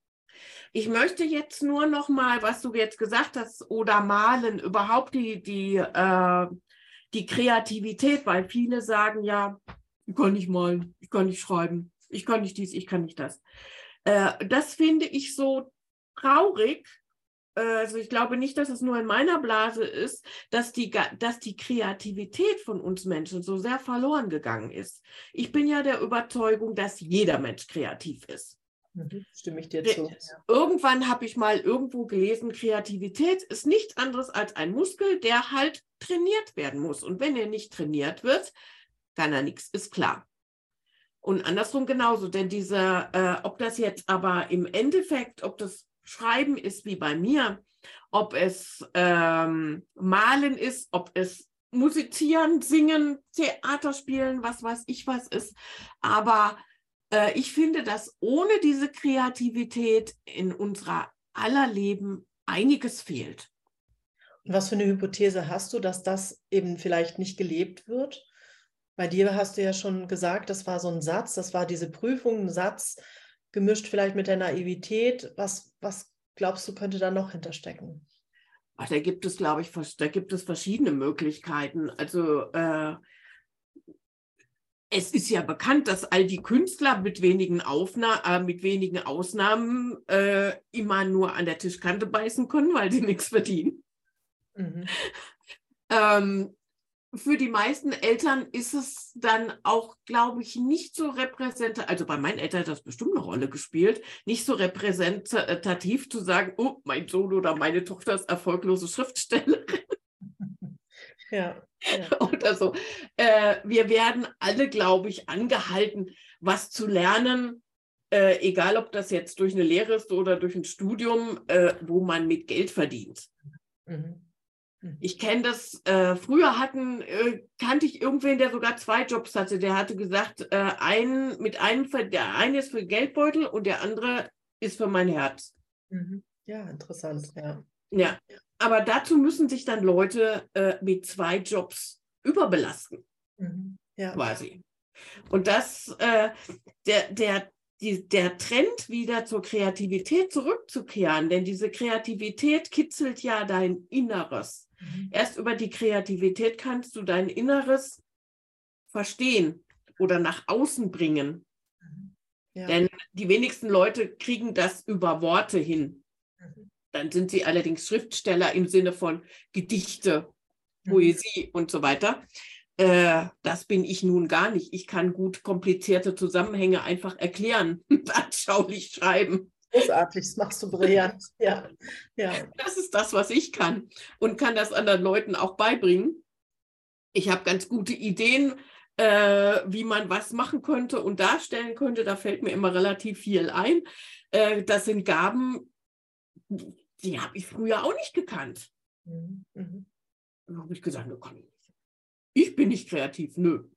Ich möchte jetzt nur noch mal, was du jetzt gesagt hast, oder malen, überhaupt die, die, äh, die Kreativität, weil viele sagen ja, ich kann nicht malen, ich kann nicht schreiben, ich kann nicht dies, ich kann nicht das. Äh, das finde ich so traurig. Also ich glaube nicht, dass es nur in meiner Blase ist, dass die, dass die Kreativität von uns Menschen so sehr verloren gegangen ist. Ich bin ja der Überzeugung, dass jeder Mensch kreativ ist. Mhm, stimme ich dir zu. Irgendwann habe ich mal irgendwo gelesen, Kreativität ist nichts anderes als ein Muskel, der halt trainiert werden muss. Und wenn er nicht trainiert wird, kann er nichts, ist klar. Und andersrum genauso, denn diese, äh, ob das jetzt aber im Endeffekt, ob das Schreiben ist wie bei mir, ob es ähm, Malen ist, ob es Musizieren, Singen, Theater spielen, was weiß ich was ist. Aber äh, ich finde, dass ohne diese Kreativität in unserer aller Leben einiges fehlt. Und was für eine Hypothese hast du, dass das eben vielleicht nicht gelebt wird? Bei dir hast du ja schon gesagt, das war so ein Satz, das war diese Prüfung, ein Satz, gemischt vielleicht mit der Naivität. Was, was glaubst du, könnte da noch hinterstecken? Ach, da gibt es, glaube ich, da gibt es verschiedene Möglichkeiten. Also äh, es ist ja bekannt, dass all die Künstler mit wenigen, Aufna äh, mit wenigen Ausnahmen äh, immer nur an der Tischkante beißen können, weil sie nichts verdienen. Mhm. Ähm, für die meisten Eltern ist es dann auch, glaube ich, nicht so repräsentativ, also bei meinen Eltern hat das bestimmt eine Rolle gespielt, nicht so repräsentativ zu sagen, oh, mein Sohn oder meine Tochter ist erfolglose Schriftstellerin. Ja. ja. Oder so. Äh, wir werden alle, glaube ich, angehalten, was zu lernen, äh, egal ob das jetzt durch eine Lehre ist oder durch ein Studium, äh, wo man mit Geld verdient. Mhm. Hm. Ich kenne das, äh, früher hatten, äh, kannte ich irgendwen, der sogar zwei Jobs hatte. Der hatte gesagt, äh, ein, mit einem, der eine ist für Geldbeutel und der andere ist für mein Herz. Mhm. Ja, interessant, ja. Ja, aber dazu müssen sich dann Leute äh, mit zwei Jobs überbelasten, Mhm. Ja. quasi. Und das, äh, der, der, die, der Trend wieder zur Kreativität zurückzukehren, denn diese Kreativität kitzelt ja dein Inneres. Mhm. Erst über die Kreativität kannst du dein Inneres verstehen oder nach außen bringen. Ja. Denn die wenigsten Leute kriegen das über Worte hin. Dann sind sie allerdings Schriftsteller im Sinne von Gedichte, Mhm. Poesie und so weiter. Äh, das bin ich nun gar nicht. Ich kann gut komplizierte Zusammenhänge einfach erklären und anschaulich schreiben. Großartig, das machst du brillant. Ja, ja. Das ist das, was ich kann und kann das anderen Leuten auch beibringen. Ich habe ganz gute Ideen, äh, wie man was machen könnte und darstellen könnte. Da fällt mir immer relativ viel ein. Äh, das sind Gaben, die habe ich früher auch nicht gekannt. Mhm. Mhm. Da habe ich gesagt, ne, kann ich nicht. Ich bin nicht kreativ, nö.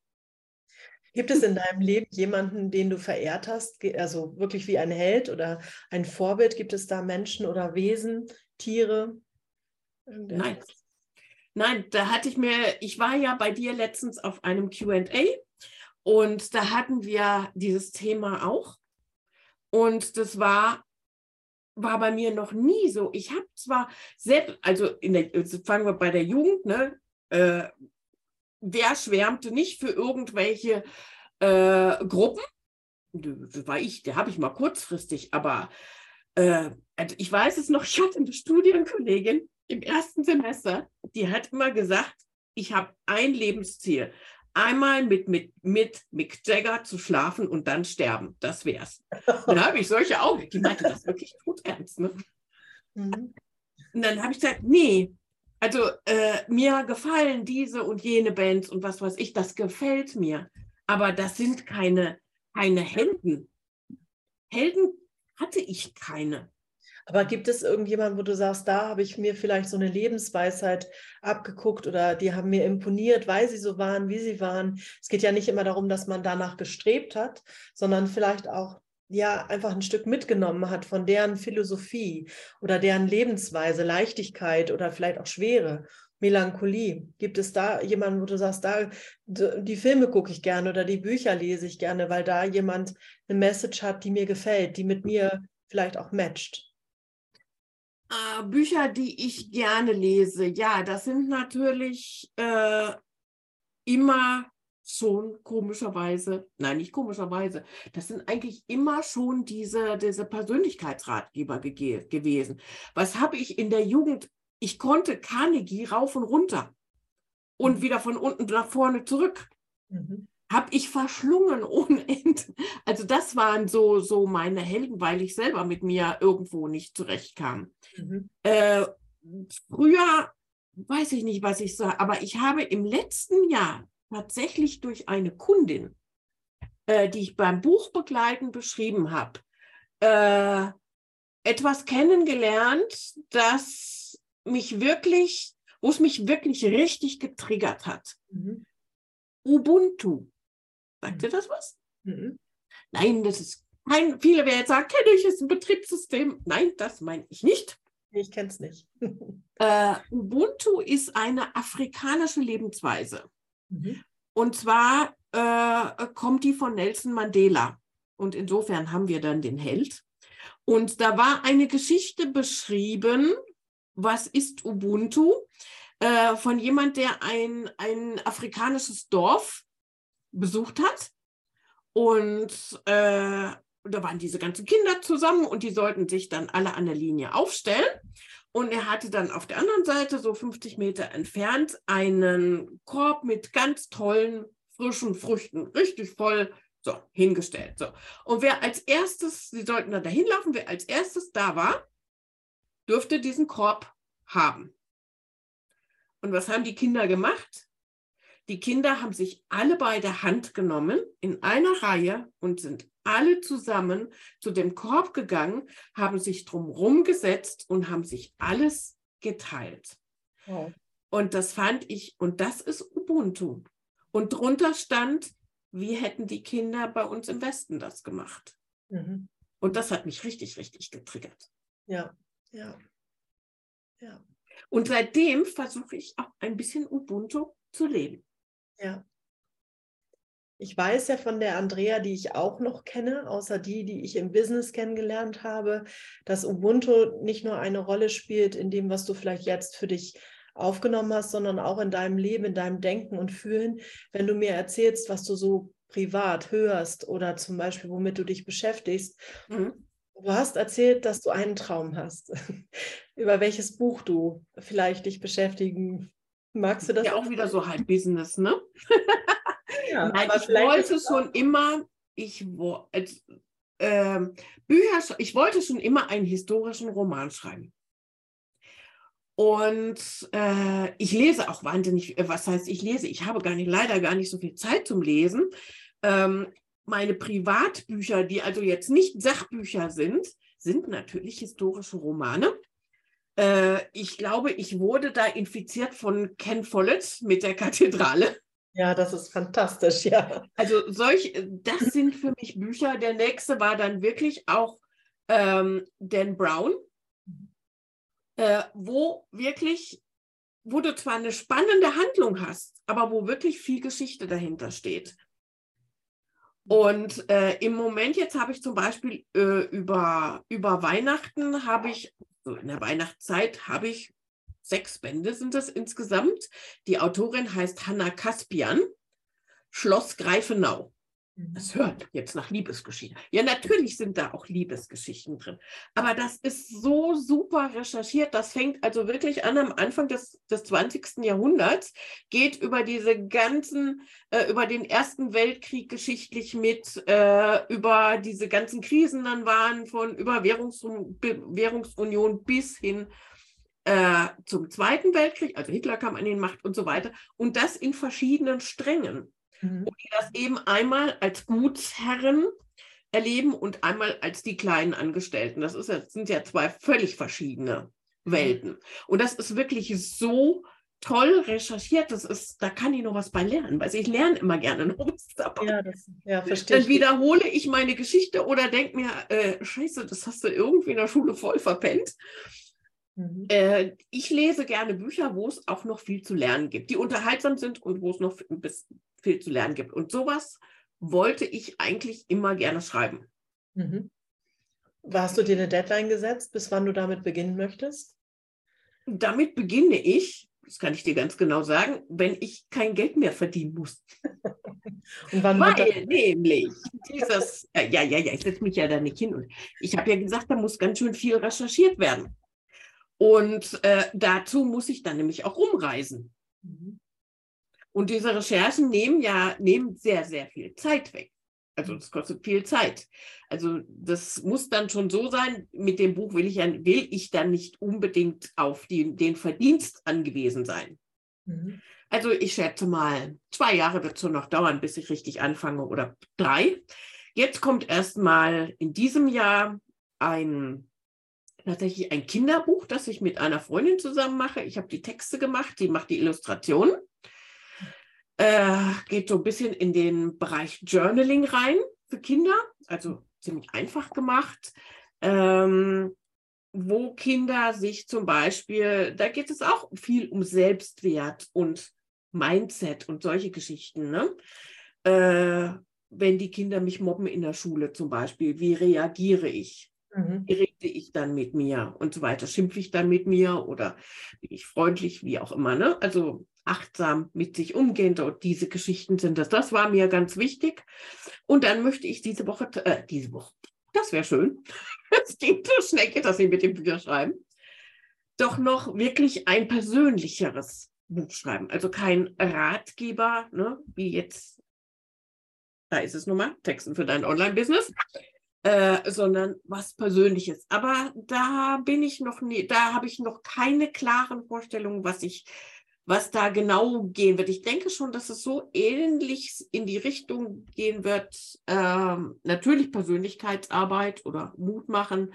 Gibt es in deinem Leben jemanden, den du verehrt hast, also wirklich wie ein Held oder ein Vorbild? Gibt es da Menschen oder Wesen, Tiere? Nein. Nein, da hatte ich mir, ich war ja bei dir letztens auf einem QA und da hatten wir dieses Thema auch. Und das war, war bei mir noch nie so. Ich habe zwar selbst, also der, jetzt fangen wir bei der Jugend, ne? Äh, wer schwärmte nicht für irgendwelche äh, Gruppen? Das war ich, der habe ich mal kurzfristig, aber äh, also ich weiß es noch, ich hatte eine Studienkollegin im ersten Semester, die hat immer gesagt, ich habe ein Lebensziel. Einmal mit, mit, mit Mick Jagger zu schlafen und dann sterben. Das wär's. Dann habe ich solche Augen. Die meinte das wirklich gut ernst. Ne? Mhm. Und dann habe ich gesagt, nee, also äh, mir gefallen diese und jene Bands und was weiß ich, das gefällt mir. Aber das sind keine, keine Helden. Helden hatte ich keine. Aber gibt es irgendjemanden, wo du sagst, da habe ich mir vielleicht so eine Lebensweisheit abgeguckt oder die haben mir imponiert, weil sie so waren, wie sie waren? Es geht ja nicht immer darum, dass man danach gestrebt hat, sondern vielleicht auch ja einfach ein Stück mitgenommen hat von deren Philosophie oder deren Lebensweise, Leichtigkeit oder vielleicht auch Schwere. Melancholie. Gibt es da jemanden, wo du sagst, da die Filme gucke ich gerne oder die Bücher lese ich gerne, weil da jemand eine Message hat, die mir gefällt, die mit mir vielleicht auch matcht? Äh, Bücher, die ich gerne lese, ja, das sind natürlich äh, immer schon komischerweise, nein, nicht komischerweise, das sind eigentlich immer schon diese, diese Persönlichkeitsratgeber gege- gewesen. Was habe ich in der Jugend? Ich konnte Carnegie rauf und runter und Mhm. wieder von unten nach vorne zurück. Mhm. Habe ich verschlungen ohne Ende. Also das waren so, so meine Helden, weil ich selber mit mir irgendwo nicht zurechtkam. Mhm. Äh, früher weiß ich nicht, was ich sage, aber ich habe im letzten Jahr tatsächlich durch eine Kundin, äh, die ich beim Buchbegleiten beschrieben habe, äh, etwas kennengelernt, das mich wirklich, wo es mich wirklich richtig getriggert hat. Mhm. Ubuntu. Sagt dir das was? Mhm. Nein, das ist kein, viele werden jetzt sagen, kenne ich, ist ein Betriebssystem. Nein, das meine ich nicht. Ich kenne es nicht. Äh, Ubuntu ist eine afrikanische Lebensweise. Mhm. Und zwar äh, kommt die von Nelson Mandela. Und insofern haben wir dann den Held. Und da war eine Geschichte beschrieben, was ist Ubuntu, äh, von jemand, der ein, ein afrikanisches Dorf besucht hat. Und äh, da waren diese ganzen Kinder zusammen und die sollten sich dann alle an der Linie aufstellen. Und er hatte dann auf der anderen Seite, so 50 Meter entfernt, einen Korb mit ganz tollen, frischen Früchten, richtig voll, so, hingestellt. So. Und wer als erstes, sie sollten dann dahin laufen, wer als erstes da war, dürfte diesen Korb haben. Und was haben die Kinder gemacht? Die Kinder haben sich alle bei der Hand genommen in einer Reihe und sind alle zusammen zu dem Korb gegangen, haben sich drumherum gesetzt und haben sich alles geteilt. Wow. Und das fand ich, und das ist Ubuntu. Und drunter stand, wie hätten die Kinder bei uns im Westen das gemacht? Mhm. Und das hat mich richtig, richtig getriggert. Ja, ja, ja. Und seitdem versuche ich auch ein bisschen Ubuntu zu leben. Ja. Ich weiß ja von der Andrea, die ich auch noch kenne, außer die, die ich im Business kennengelernt habe, dass Ubuntu nicht nur eine Rolle spielt in dem, was du vielleicht jetzt für dich aufgenommen hast, sondern auch in deinem Leben, in deinem Denken und Fühlen. Wenn du mir erzählst, was du so privat hörst oder zum Beispiel, womit du dich beschäftigst. Mhm. Du hast erzählt, dass du einen Traum hast, über welches Buch du vielleicht dich beschäftigen magst. Du das? Ja, auch wieder so halb Business, ne? Ja, Nein, ich wollte schon immer, ich, äh, Bücher, ich wollte schon immer einen historischen Roman schreiben. Und äh, ich lese auch wahnsinnig, äh, was heißt ich lese? Ich habe gar nicht, leider gar nicht so viel Zeit zum Lesen. Ähm, meine Privatbücher, die also jetzt nicht Sachbücher sind, sind natürlich historische Romane. Äh, ich glaube, ich wurde da infiziert von Ken Follett mit der Kathedrale. Ja, das ist fantastisch, ja. Also solch, das sind für mich Bücher. Der nächste war dann wirklich auch ähm, Dan Brown, äh, wo wirklich, wo du zwar eine spannende Handlung hast, aber wo wirklich viel Geschichte dahinter steht. Und äh, im Moment jetzt habe ich zum Beispiel äh, über, über Weihnachten habe ich, so in der Weihnachtszeit habe ich sechs Bände sind das insgesamt. Die Autorin heißt Hanna Kaspian, Schloss Greifenau. Es hört jetzt nach Liebesgeschichten. Ja, natürlich sind da auch Liebesgeschichten drin. Aber das ist so super recherchiert. Das fängt also wirklich an am Anfang des, des 20. Jahrhunderts, geht über diese ganzen, äh, über den Ersten Weltkrieg geschichtlich mit, äh, über diese ganzen Krisen dann waren, von über Währungs Währungsunion bis hin äh, zum Zweiten Weltkrieg, also Hitler kam an die Macht und so weiter. Und das in verschiedenen Strängen mhm. und die das eben einmal als Gutsherren erleben und einmal als die kleinen Angestellten. Das, ist, das sind ja zwei völlig verschiedene mhm. Welten. Und das ist wirklich so toll recherchiert. Das ist, da kann ich noch was bei lernen, weil ich lerne immer gerne noch was dabei. Ja, das, ja verstehe. Dann wiederhole ich meine Geschichte oder denke mir, äh, Scheiße, das hast du irgendwie in der Schule voll verpennt. Mhm. Äh, ich lese gerne Bücher, wo es auch noch viel zu lernen gibt, die unterhaltsam sind und wo es noch viel zu lernen gibt. Und sowas wollte ich eigentlich immer gerne schreiben. Mhm. Hast du dir eine Deadline gesetzt, bis wann du damit beginnen möchtest? Damit beginne ich, das kann ich dir ganz genau sagen, wenn ich kein Geld mehr verdienen muss. Weil nämlich dieses, ja, ja, ja, ich setze mich ja da nicht hin. Und ich habe ja gesagt, da muss ganz schön viel recherchiert werden. Und äh, dazu muss ich dann nämlich auch rumreisen. Mhm. Und diese Recherchen nehmen ja nehmen sehr, sehr viel Zeit weg. Also das kostet viel Zeit. Also das muss dann schon so sein, mit dem Buch will ich, ja, will ich dann nicht unbedingt auf die, den Verdienst angewiesen sein. Mhm. Also ich schätze mal, zwei Jahre wird es schon noch dauern, bis ich richtig anfange oder drei. Jetzt kommt erst mal in diesem Jahr ein tatsächlich ein Kinderbuch, das ich mit einer Freundin zusammen mache. Ich habe die Texte gemacht, die macht die Illustrationen. Äh, geht so ein bisschen in den Bereich Journaling rein für Kinder, also ziemlich einfach gemacht, ähm, wo Kinder sich zum Beispiel, da geht es auch viel um Selbstwert und Mindset und solche Geschichten. Ne? Äh, wenn die Kinder mich mobben in der Schule zum Beispiel, wie reagiere ich? Mhm. Wie rede ich dann mit mir und so weiter? Schimpfe ich dann mit mir oder bin ich freundlich, wie auch immer? Ne? Also achtsam mit sich umgehen. So, diese Geschichten sind das. Das war mir ganz wichtig. Und dann möchte ich diese Woche, äh, diese Woche, das wäre schön. Es ging so schnell, geht das nicht mit dem Bücherschreiben. Doch noch wirklich ein persönlicheres Buch schreiben. Also kein Ratgeber, ne, wie jetzt, da ist es nun mal, Texten für dein Online-Business, äh, sondern was Persönliches. Aber da bin ich noch nie, da habe ich noch keine klaren Vorstellungen, was ich was da genau gehen wird. Ich denke schon, dass es so ähnlich in die Richtung gehen wird. Ähm, natürlich Persönlichkeitsarbeit oder Mut machen,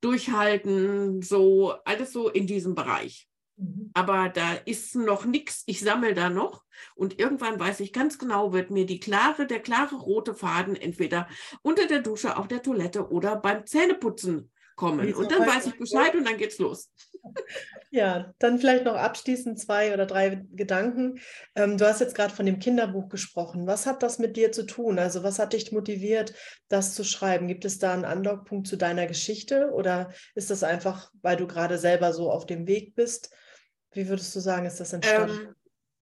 durchhalten, so alles so in diesem Bereich. Mhm. Aber da ist noch nichts. Ich sammle da noch und irgendwann weiß ich ganz genau, wird mir die klare, der klare rote Faden entweder unter der Dusche, auf der Toilette oder beim Zähneputzen kommen. Und dann weiß ich Bescheid und dann geht's los. Ja, dann vielleicht noch abschließend zwei oder drei Gedanken. Ähm, du hast jetzt gerade von dem Kinderbuch gesprochen. Was hat das mit dir zu tun? Also was hat dich motiviert, das zu schreiben? Gibt es da einen Andockpunkt zu deiner Geschichte oder ist das einfach, weil du gerade selber so auf dem Weg bist? Wie würdest du sagen, ist das entstanden?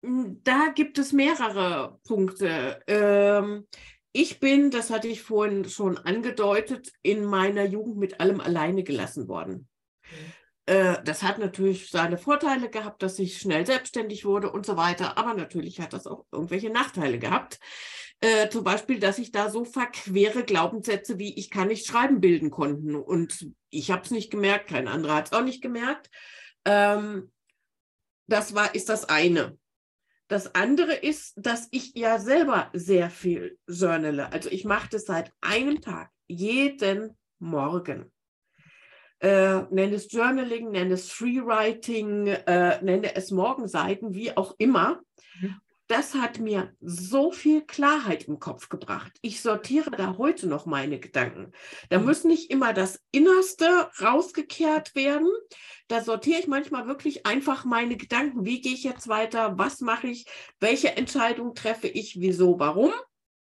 Ähm, da gibt es mehrere Punkte. Ähm, ich bin, das hatte ich vorhin schon angedeutet, in meiner Jugend mit allem alleine gelassen worden. Mhm. Äh, das hat natürlich seine Vorteile gehabt, dass ich schnell selbstständig wurde und so weiter, aber natürlich hat das auch irgendwelche Nachteile gehabt. Äh, zum Beispiel, dass ich da so verquere Glaubenssätze wie ich kann nicht schreiben bilden konnten. Und ich habe es nicht gemerkt, kein anderer hat es auch nicht gemerkt. Ähm, das war, ist das eine. Das andere ist, dass ich ja selber sehr viel journale. Also ich mache das seit einem Tag, jeden Morgen äh, nenne es Journaling, nenne es Freewriting, äh, nenne es Morgenseiten, wie auch immer. Mhm. Das hat mir so viel Klarheit im Kopf gebracht. Ich sortiere da heute noch meine Gedanken. Da mhm. muss nicht immer das Innerste rausgekehrt werden. Da sortiere ich manchmal wirklich einfach meine Gedanken. Wie gehe ich jetzt weiter? Was mache ich? Welche Entscheidung treffe ich? Wieso? Warum?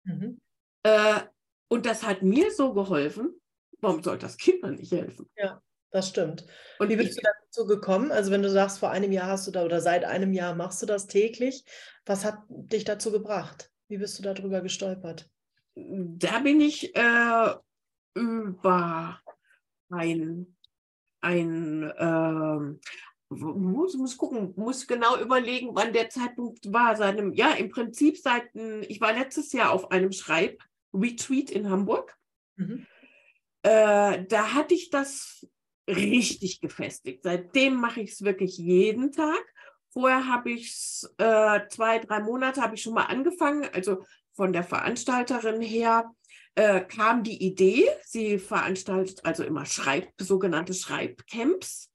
Mhm. Äh, und das hat mir so geholfen, Warum soll das Kindern nicht helfen? Ja, das stimmt. Und wie bist du dazu gekommen? Also wenn du sagst, vor einem Jahr hast du da oder seit einem Jahr machst du das täglich, was hat dich dazu gebracht? Wie bist du darüber gestolpert? Da bin ich äh, über ein, ein äh, muss, muss gucken, muss genau überlegen, wann der Zeitpunkt war. Seinem, ja, im Prinzip seit, ich war letztes Jahr auf einem Schreib-Retreat in Hamburg. Mhm. Äh, da hatte ich das richtig gefestigt. Seitdem mache ich es wirklich jeden Tag. Vorher habe ich es äh, zwei, drei Monate habe ich schon mal angefangen. Also von der Veranstalterin her äh, kam die Idee. Sie veranstaltet also immer Schreib, sogenannte Schreibcamps.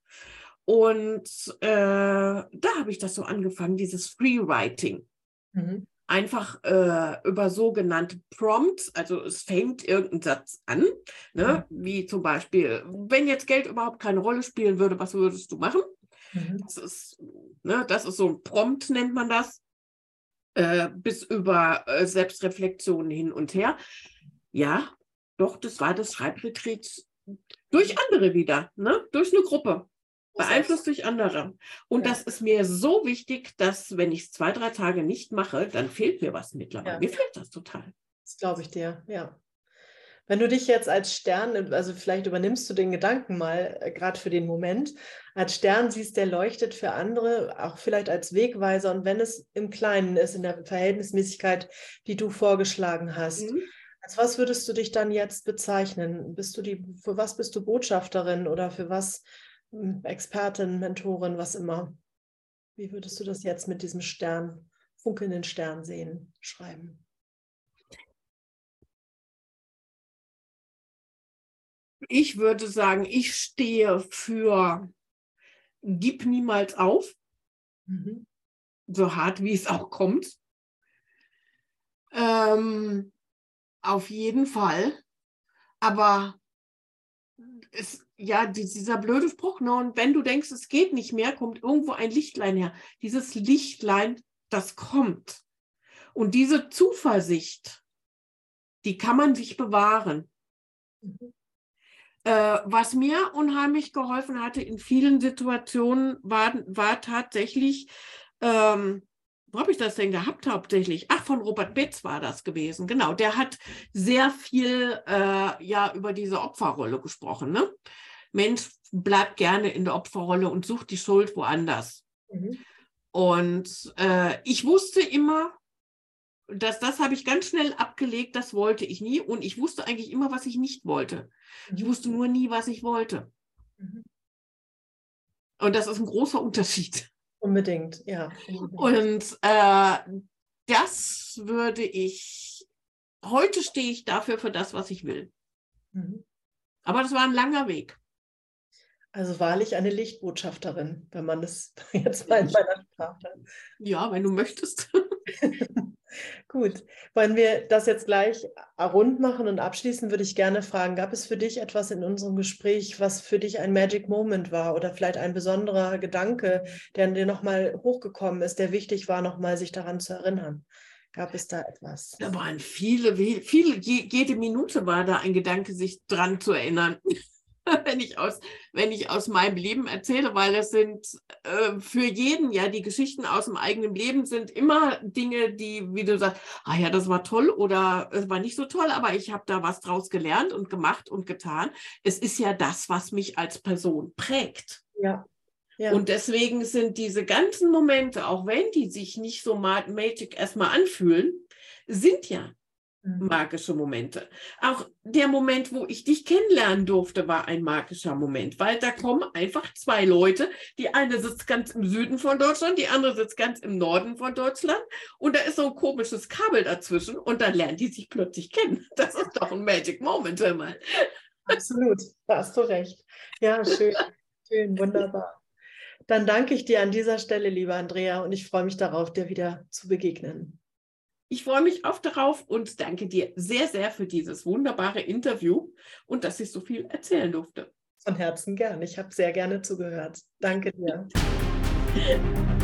Und äh, da habe ich das so angefangen, dieses Freewriting. Mhm einfach äh, über sogenannte Prompts, also es fängt irgendein Satz an, ne? Mhm. wie zum Beispiel, wenn jetzt Geld überhaupt keine Rolle spielen würde, was würdest du machen? Mhm. Das, ist, ne, das ist so ein Prompt, nennt man das, äh, bis über äh, Selbstreflexion hin und her. Ja, doch, das war das Schreibretreat durch andere wieder, ne? durch eine Gruppe beeinflusst durch andere. Und ja. das ist mir so wichtig, dass wenn ich es zwei, drei Tage nicht mache, dann fehlt mir was mittlerweile. Ja. Mir fehlt das total. Das glaube ich dir, ja. Wenn du dich jetzt als Stern, also vielleicht übernimmst du den Gedanken mal, äh, gerade für den Moment, als Stern siehst, der leuchtet für andere, auch vielleicht als Wegweiser und wenn es im Kleinen ist, in der Verhältnismäßigkeit, die du vorgeschlagen hast. Mhm. Als was würdest du dich dann jetzt bezeichnen? Bist du die, für was bist du Botschafterin oder für was Expertin, Mentorin, was immer. Wie würdest du das jetzt mit diesem Stern, funkelnden Stern sehen, schreiben? Ich würde sagen, ich stehe für gib niemals auf, mhm. so hart wie es auch kommt. Ähm, auf jeden Fall. Aber es, ja, dieser blöde Spruch, ne? Und wenn du denkst, es geht nicht mehr, kommt irgendwo ein Lichtlein her. Dieses Lichtlein, das kommt. Und diese Zuversicht, die kann man sich bewahren. Mhm. Äh, was mir unheimlich geholfen hatte in vielen Situationen, war, war tatsächlich, ähm, wo habe ich das denn gehabt hauptsächlich? Ach, von Robert Betz war das gewesen. Genau, der hat sehr viel äh, ja über diese Opferrolle gesprochen. Ne? Mensch bleibt gerne in der Opferrolle und sucht die Schuld woanders. Mhm. Und äh, ich wusste immer, dass das habe ich ganz schnell abgelegt, das wollte ich nie. Und ich wusste eigentlich immer, was ich nicht wollte. Mhm. Ich wusste nur nie, was ich wollte. Mhm. Und das ist ein großer Unterschied. Unbedingt, ja. Und äh, das würde ich, heute stehe ich dafür für das, was ich will. Mhm. Aber das war ein langer Weg. Also wahrlich eine Lichtbotschafterin, wenn man das jetzt mal in meiner Sprache. Ja, wenn du möchtest. Gut, wollen wir das jetzt gleich rund machen und abschließen, würde ich gerne fragen, gab es für dich etwas in unserem Gespräch, was für dich ein Magic Moment war oder vielleicht ein besonderer Gedanke, der dir nochmal hochgekommen ist, der wichtig war, nochmal sich daran zu erinnern? Gab es da etwas? Da waren viele, viele, jede Minute war da ein Gedanke, sich dran zu erinnern. wenn ich aus, wenn ich aus meinem Leben erzähle, weil das sind äh, für jeden, ja, die Geschichten aus dem eigenen Leben sind immer Dinge, die, wie du sagst, ah ja, das war toll oder es war nicht so toll, aber ich habe da was draus gelernt und gemacht und getan. Es ist ja das, was mich als Person prägt. Ja. Ja. Und deswegen sind diese ganzen Momente, auch wenn die sich nicht so magic erstmal anfühlen, sind ja. Magische Momente. Auch der Moment, wo ich dich kennenlernen durfte, war ein magischer Moment, weil da kommen einfach zwei Leute. Die eine sitzt ganz im Süden von Deutschland, die andere sitzt ganz im Norden von Deutschland und da ist so ein komisches Kabel dazwischen und dann lernen die sich plötzlich kennen. Das ist doch ein Magic Moment, mal. Absolut, da hast du recht. Ja, schön, schön, wunderbar. Dann danke ich dir an dieser Stelle, liebe Andrea, und ich freue mich darauf, dir wieder zu begegnen. Ich freue mich auf darauf und danke dir sehr, sehr für dieses wunderbare Interview und dass ich so viel erzählen durfte. Von Herzen gern. Ich habe sehr gerne zugehört. Danke dir.